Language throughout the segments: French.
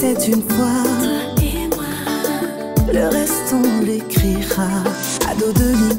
C'est une fois. Toi et moi. Le reste, on l'écrira à dos de lit.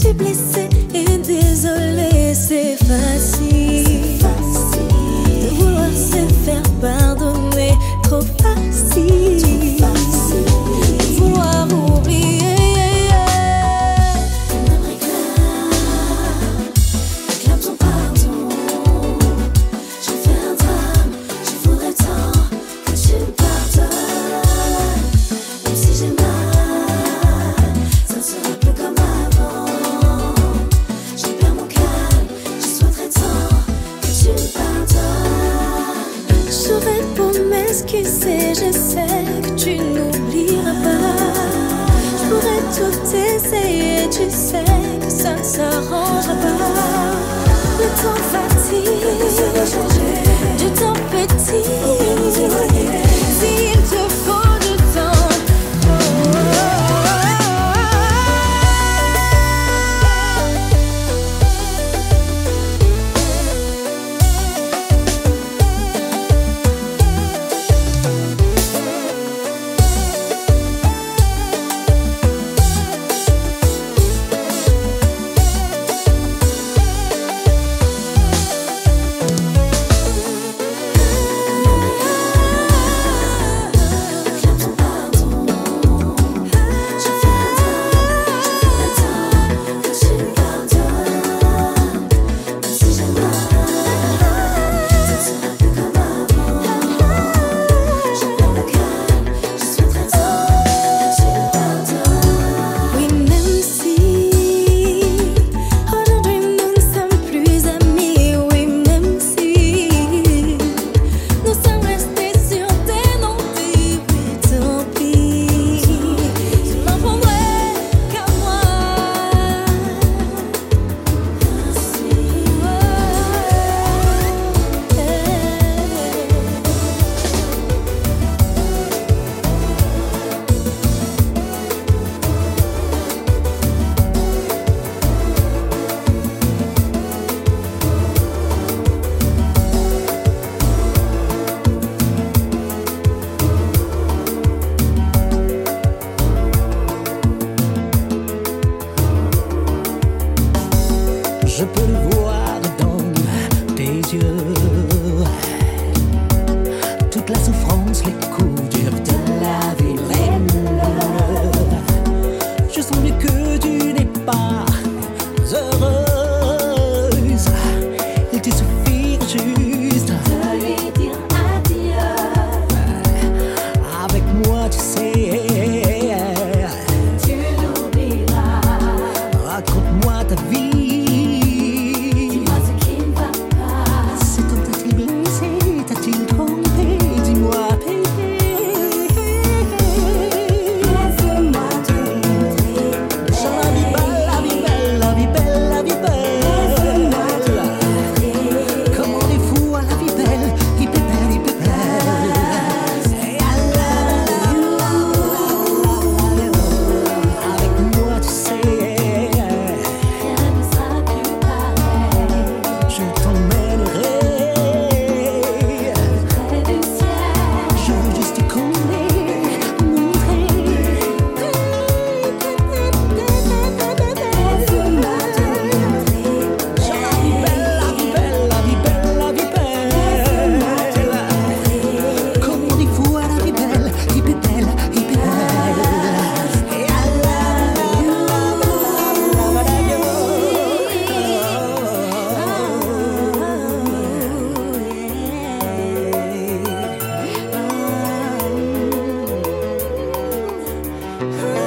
suis blessée et désolée, c'est facile, facile. De vouloir se faire pardonner. Trop facile. Ooh.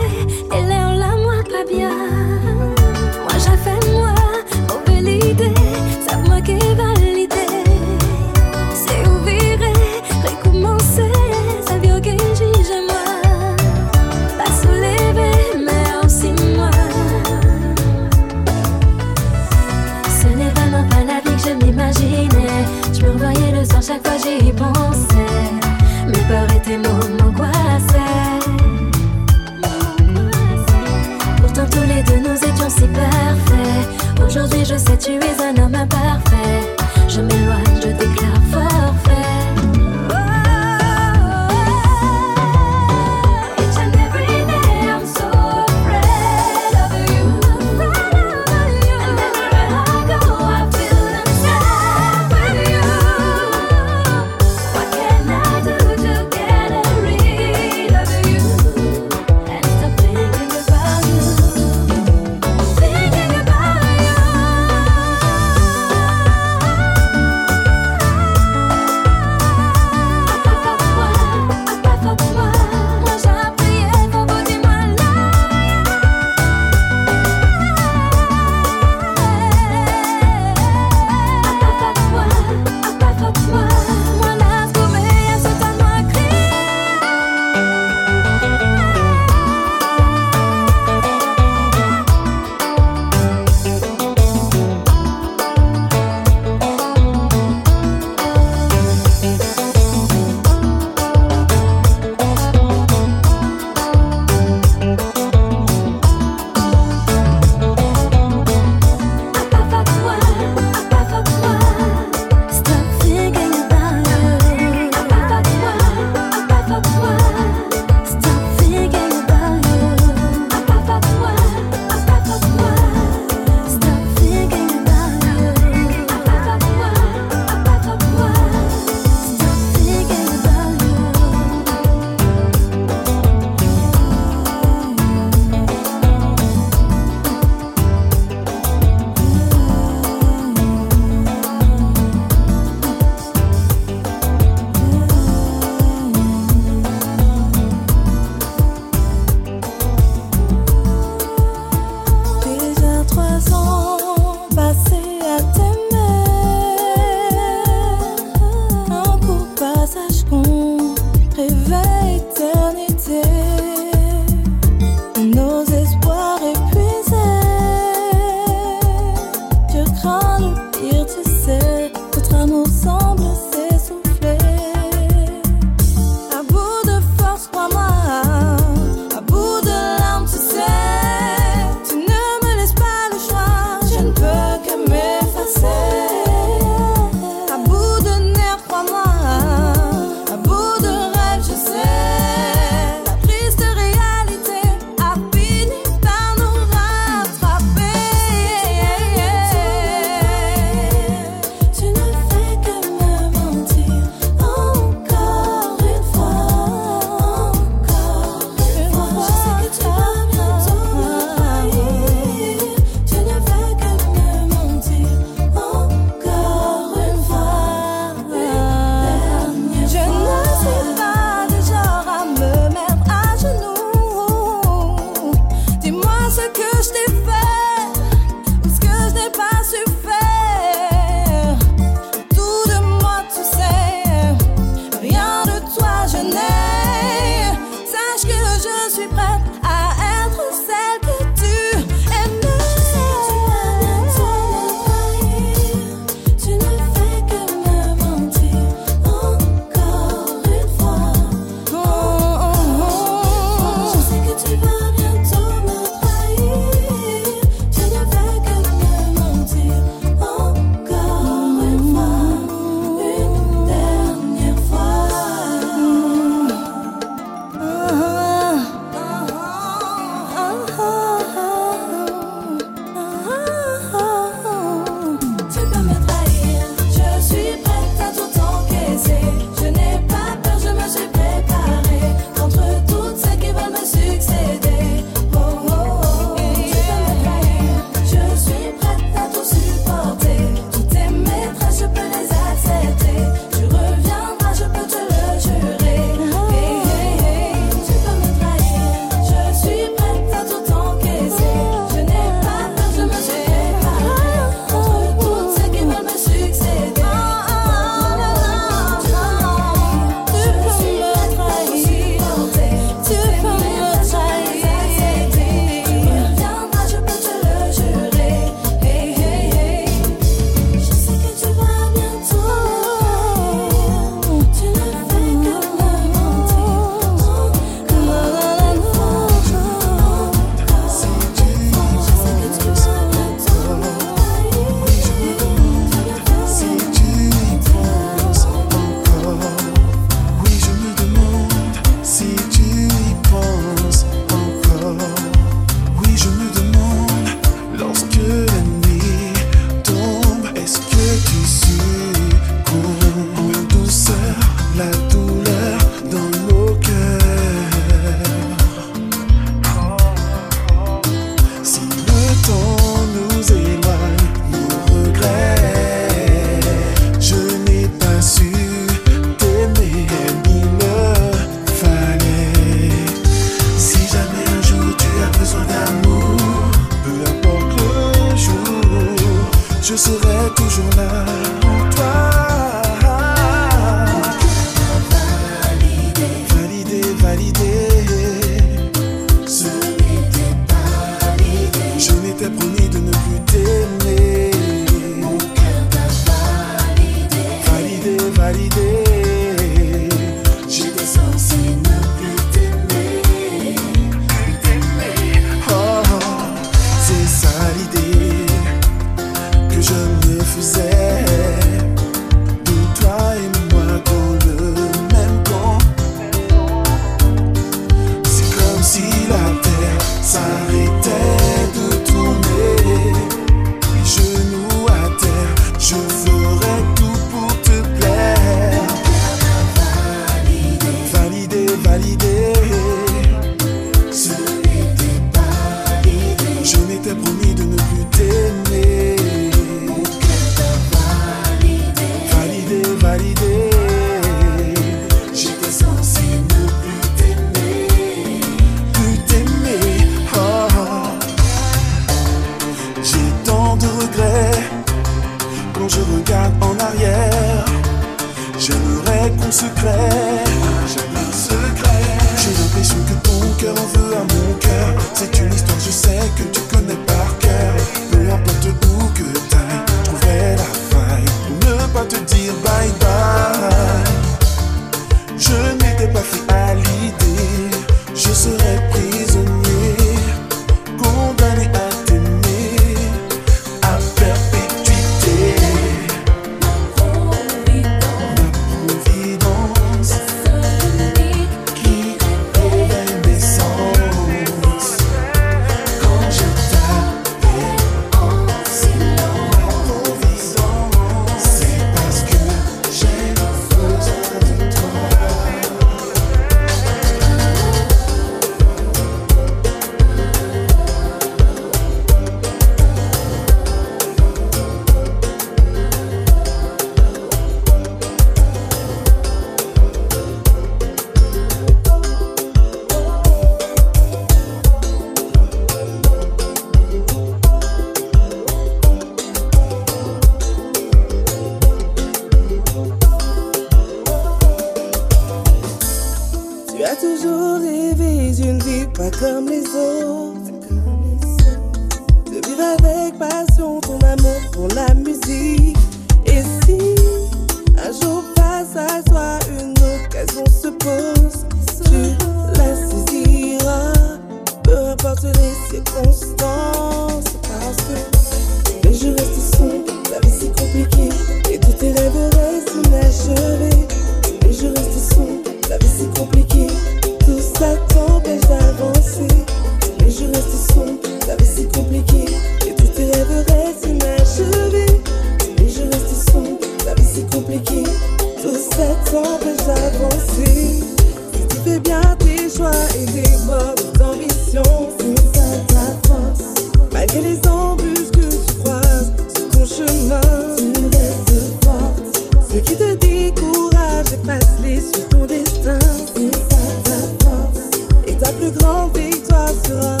Plus grande victoire sera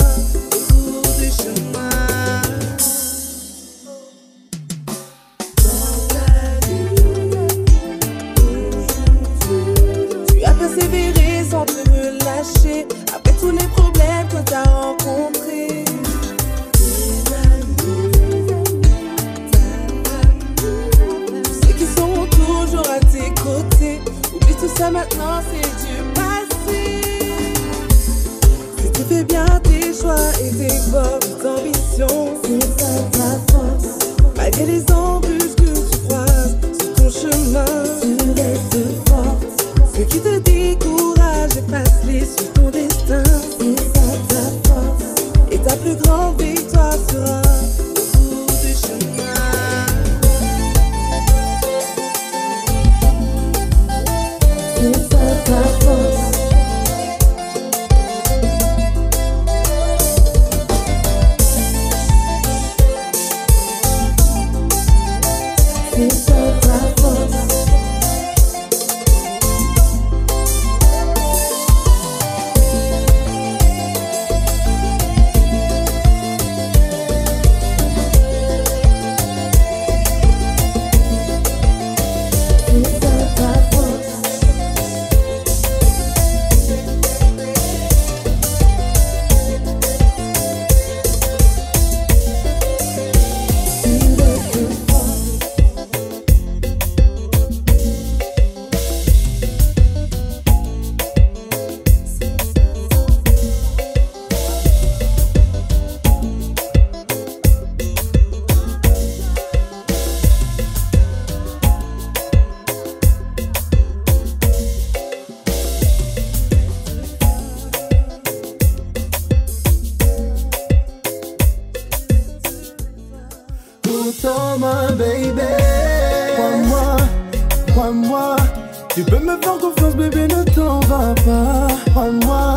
Tu peux me faire confiance, bébé, ne t'en va pas. Crois-moi,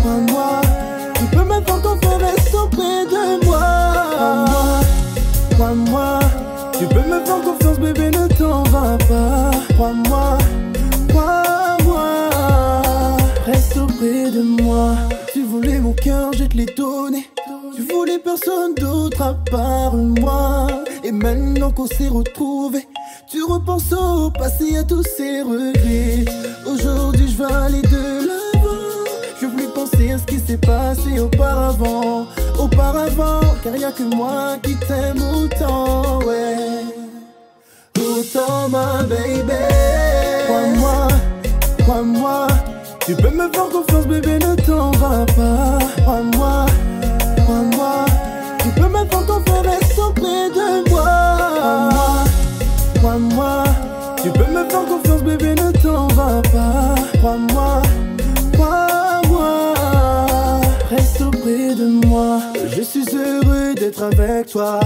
crois-moi. Tu peux me faire confiance, reste auprès de moi. Crois-moi, crois-moi. Tu peux me faire confiance, bébé, ne t'en va pas. Crois-moi, crois-moi. Reste auprès de moi. Tu voulais mon cœur, je te l'ai donné. Tu voulais personne d'autre à part moi. Et maintenant qu'on s'est retrouvés, tu repenses au passé, à tous ces regrets. Aujourd'hui, je vais aller de l'avant. Je veux plus penser à ce qui s'est passé auparavant. Auparavant, car y a que moi qui t'aime autant, ouais. Autant, ma baby. Crois-moi, crois-moi. Tu peux me faire confiance, bébé, ne t'en va pas. Crois-moi, crois-moi. Tu peux me faire confiance, reste auprès de moi. Crois-moi. Tu peux me faire confiance, bébé, ne t'en va pas. Crois-moi, crois-moi. Reste auprès de moi. Je suis heureux d'être avec toi.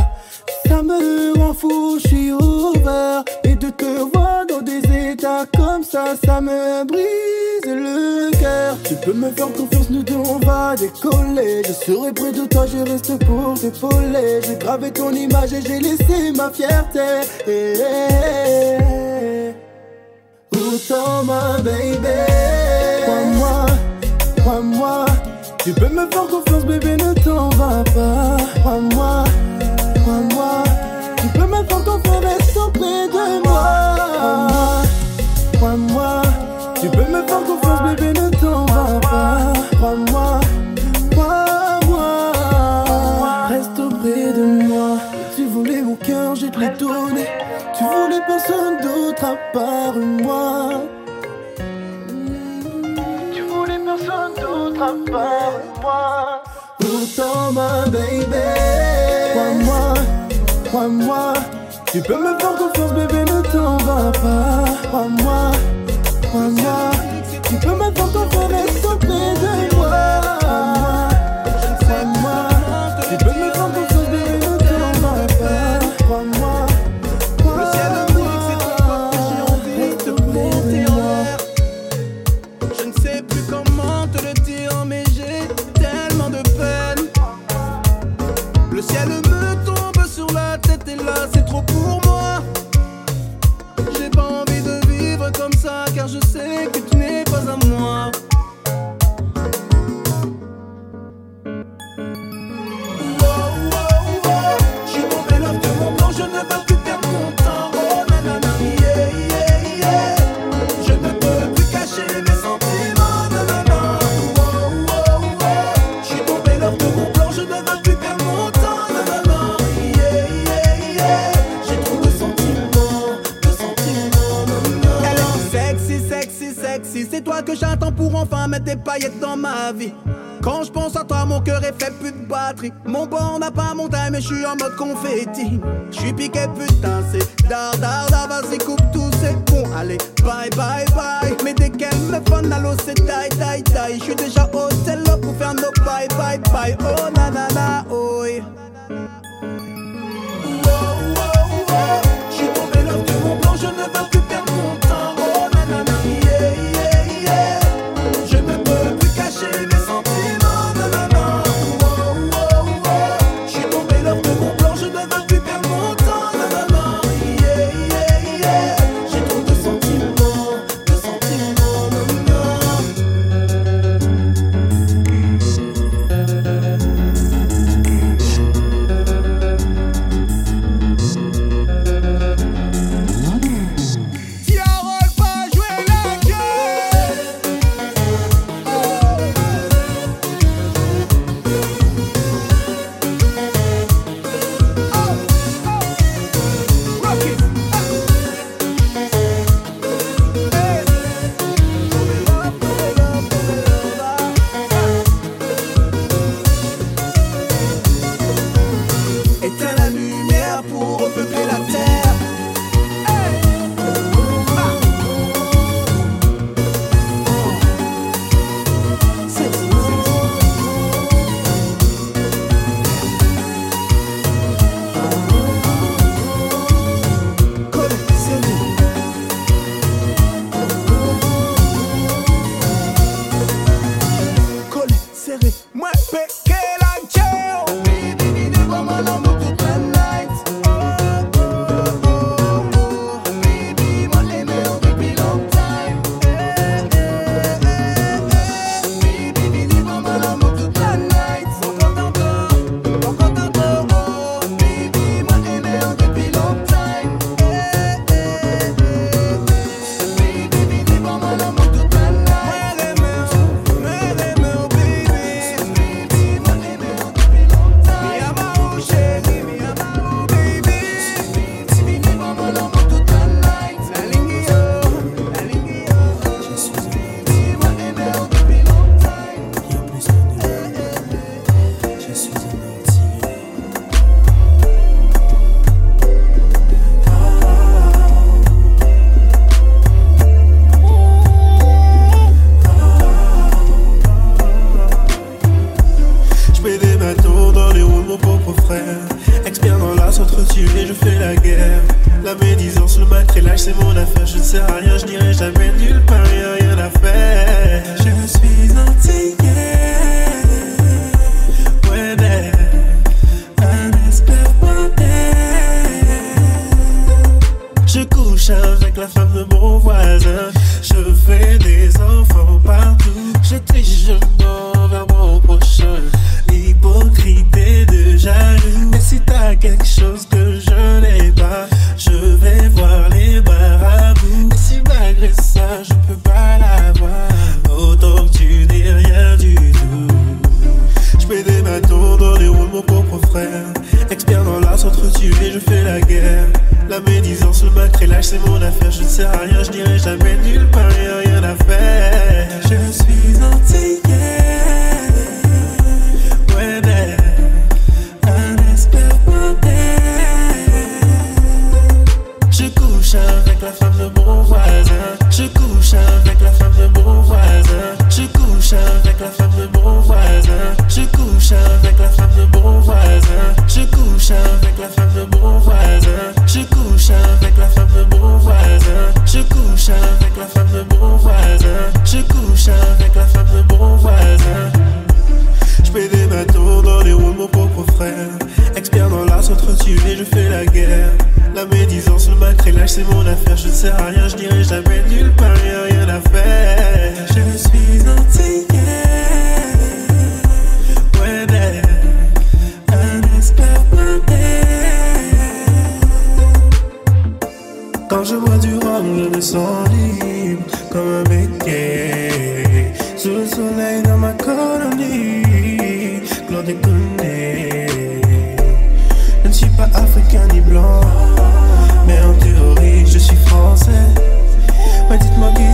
Ça me rend fou, je suis ouvert. Et de te voir dans des états comme ça, ça me brise le cœur. Tu peux me faire confiance, nous deux on va décoller. Je serai près de toi, je reste pour t'épauler. J'ai gravé ton image et j'ai laissé ma fierté. Autant ma baby? Crois-moi, crois-moi. Tu peux me faire confiance, bébé, ne t'en va pas. Crois-moi, crois-moi. Tu peux me faire confiance, auprès de moi. Crois-moi. Tu peux me faire bébé, ne t'en va pas. Crois-moi, crois-moi. Reste auprès de moi. Tu voulais mon cœur, je te l'ai donné. Tu voulais personne d'autre à part moi. Tu voulais personne d'autre à part moi. Autant ma baby. Crois-moi. Tu peux me faire confiance, bébé, ne t'en va pas. Crois-moi, crois-moi. Tu peux me faire confiance, reste auprès de moi. Dans ma vie. Quand je pense à toi, mon cœur est fait plus de batterie. Mon bord n'a pas mon time, mais je suis en mode confetti. Je suis piqué, putain, c'est dar, dar, dar. Vas-y, coupe tout, c'est bon. Allez, bye, bye, bye. Mais dès qu'elle me fun, allô, c'est taille, taille, taille. Je suis déjà au tel pour faire nos bye, bye, bye. Oh,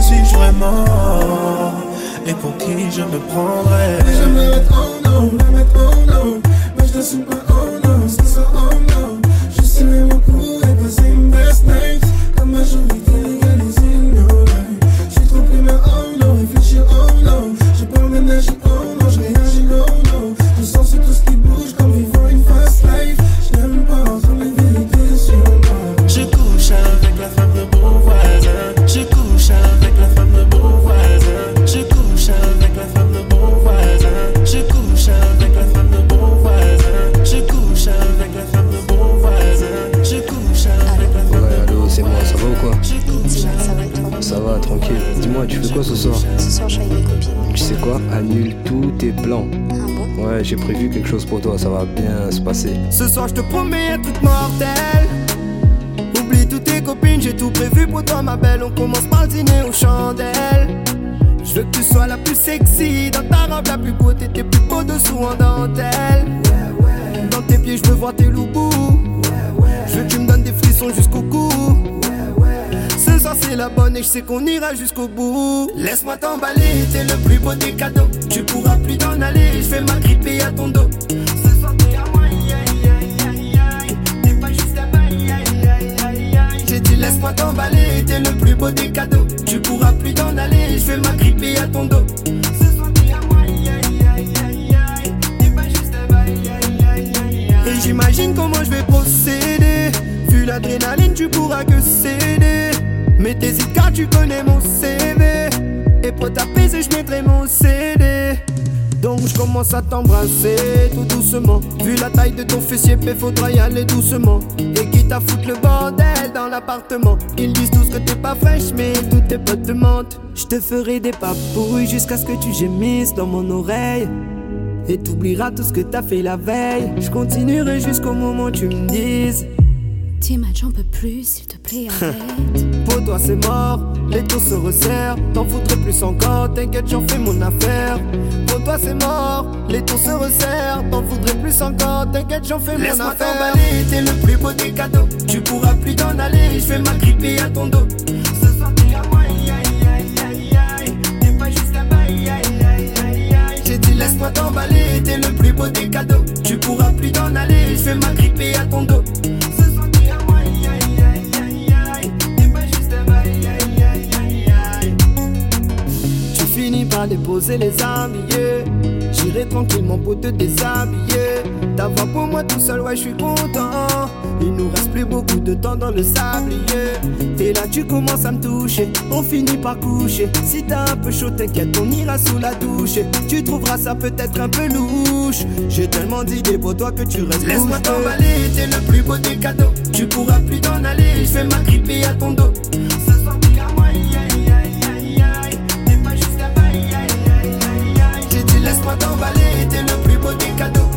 suis-je vraiment et pour qui je me prendrais. Je me mettre oh non, me mettre oh non. Mais je t'assume pas oh non, c'est ça oh non. Je suis mon coup et passer une best night. Comme majorité légalisée, j'ai prévu quelque chose pour toi, ça va bien se passer. Ce soir je te promets un truc mortel. Oublie toutes tes copines, j'ai tout prévu pour toi ma belle. On commence par le dîner aux chandelles. Je veux que tu sois la plus sexy Dans ta robe la plus courte et tes plus beaux dessous en dentelle. Dans tes pieds je veux voir tes loups Je veux que tu me donnes des frissons jusqu'au c'est la bonne et je sais qu'on ira jusqu'au bout Laisse-moi t'emballer, t'es le plus beau des cadeaux Tu pourras plus t'en aller, je vais m'agripper à ton dos Ce soir t'es à moi, aïe aïe aïe T'es pas juste là-bas, aïe aïe aïe aïe J'ai dit laisse-moi t'emballer, t'es le plus beau des cadeaux Tu pourras plus t'en aller, je vais m'agripper à ton dos Ce soir t'es à moi, aïe aïe aïe aïe T'es pas juste là-bas, aïe aïe aïe Et j'imagine comment je vais procéder Vu l'adrénaline tu pourras que céder mais t'hésites car tu connais mon CV Et pour t'apaiser je mettrai mon CD Donc je commence à t'embrasser tout doucement. Vu la taille de ton fessier mais faudra y aller doucement. Et quitte à foutre le bordel dans l'appartement. Ils disent tous que t'es pas fraîche mais tous tes potes te mentent. Je te ferai des papouilles jusqu'à ce que tu gémisses dans mon oreille. Et t'oublieras tout ce que t'as fait la veille. Je continuerai jusqu'au moment où tu me dises Dis-moi, j'en peux plus, s'il te plaît, arrête. Pour toi c'est mort, les taux se resserrent. T'en voudrais plus encore, t'inquiète j'en fais mon affaire. Pour toi c'est mort, les taux se resserrent. T'en voudrais plus encore, t'inquiète j'en fais mon affaire. Laisse-moi t'emballer, t'es le plus beau des cadeaux. Tu pourras plus t'en aller, je vais m'agripper à ton dos. Ce soir t'es à moi, aïe aïe aïe aïe aïe. T'es pas juste là-bas, aïe aïe aïe aïe aïe. J'ai dit laisse-moi t'emballer, t'es le plus beau des cadeaux. Tu pourras plus t'en aller, je vais m'agripper à ton dos déposer les habillés J'irai tranquillement pour te déshabiller D'avoir pour moi tout seul, ouais, je suis content. Il nous reste plus beaucoup de temps dans le sablier. Et là tu commences à me toucher, on finit par coucher. Si t'as un peu chaud, t'inquiète, on ira sous la douche. Tu trouveras ça peut-être un peu louche. J'ai tellement d'idées pour toi que tu restes Laisse-moi t'emballer, t'es le plus beau des cadeaux. Tu pourras plus t'en aller, je vais m'agripper à ton dos. Laisse-moi t'emballer, t'es le plus beau des cadeaux.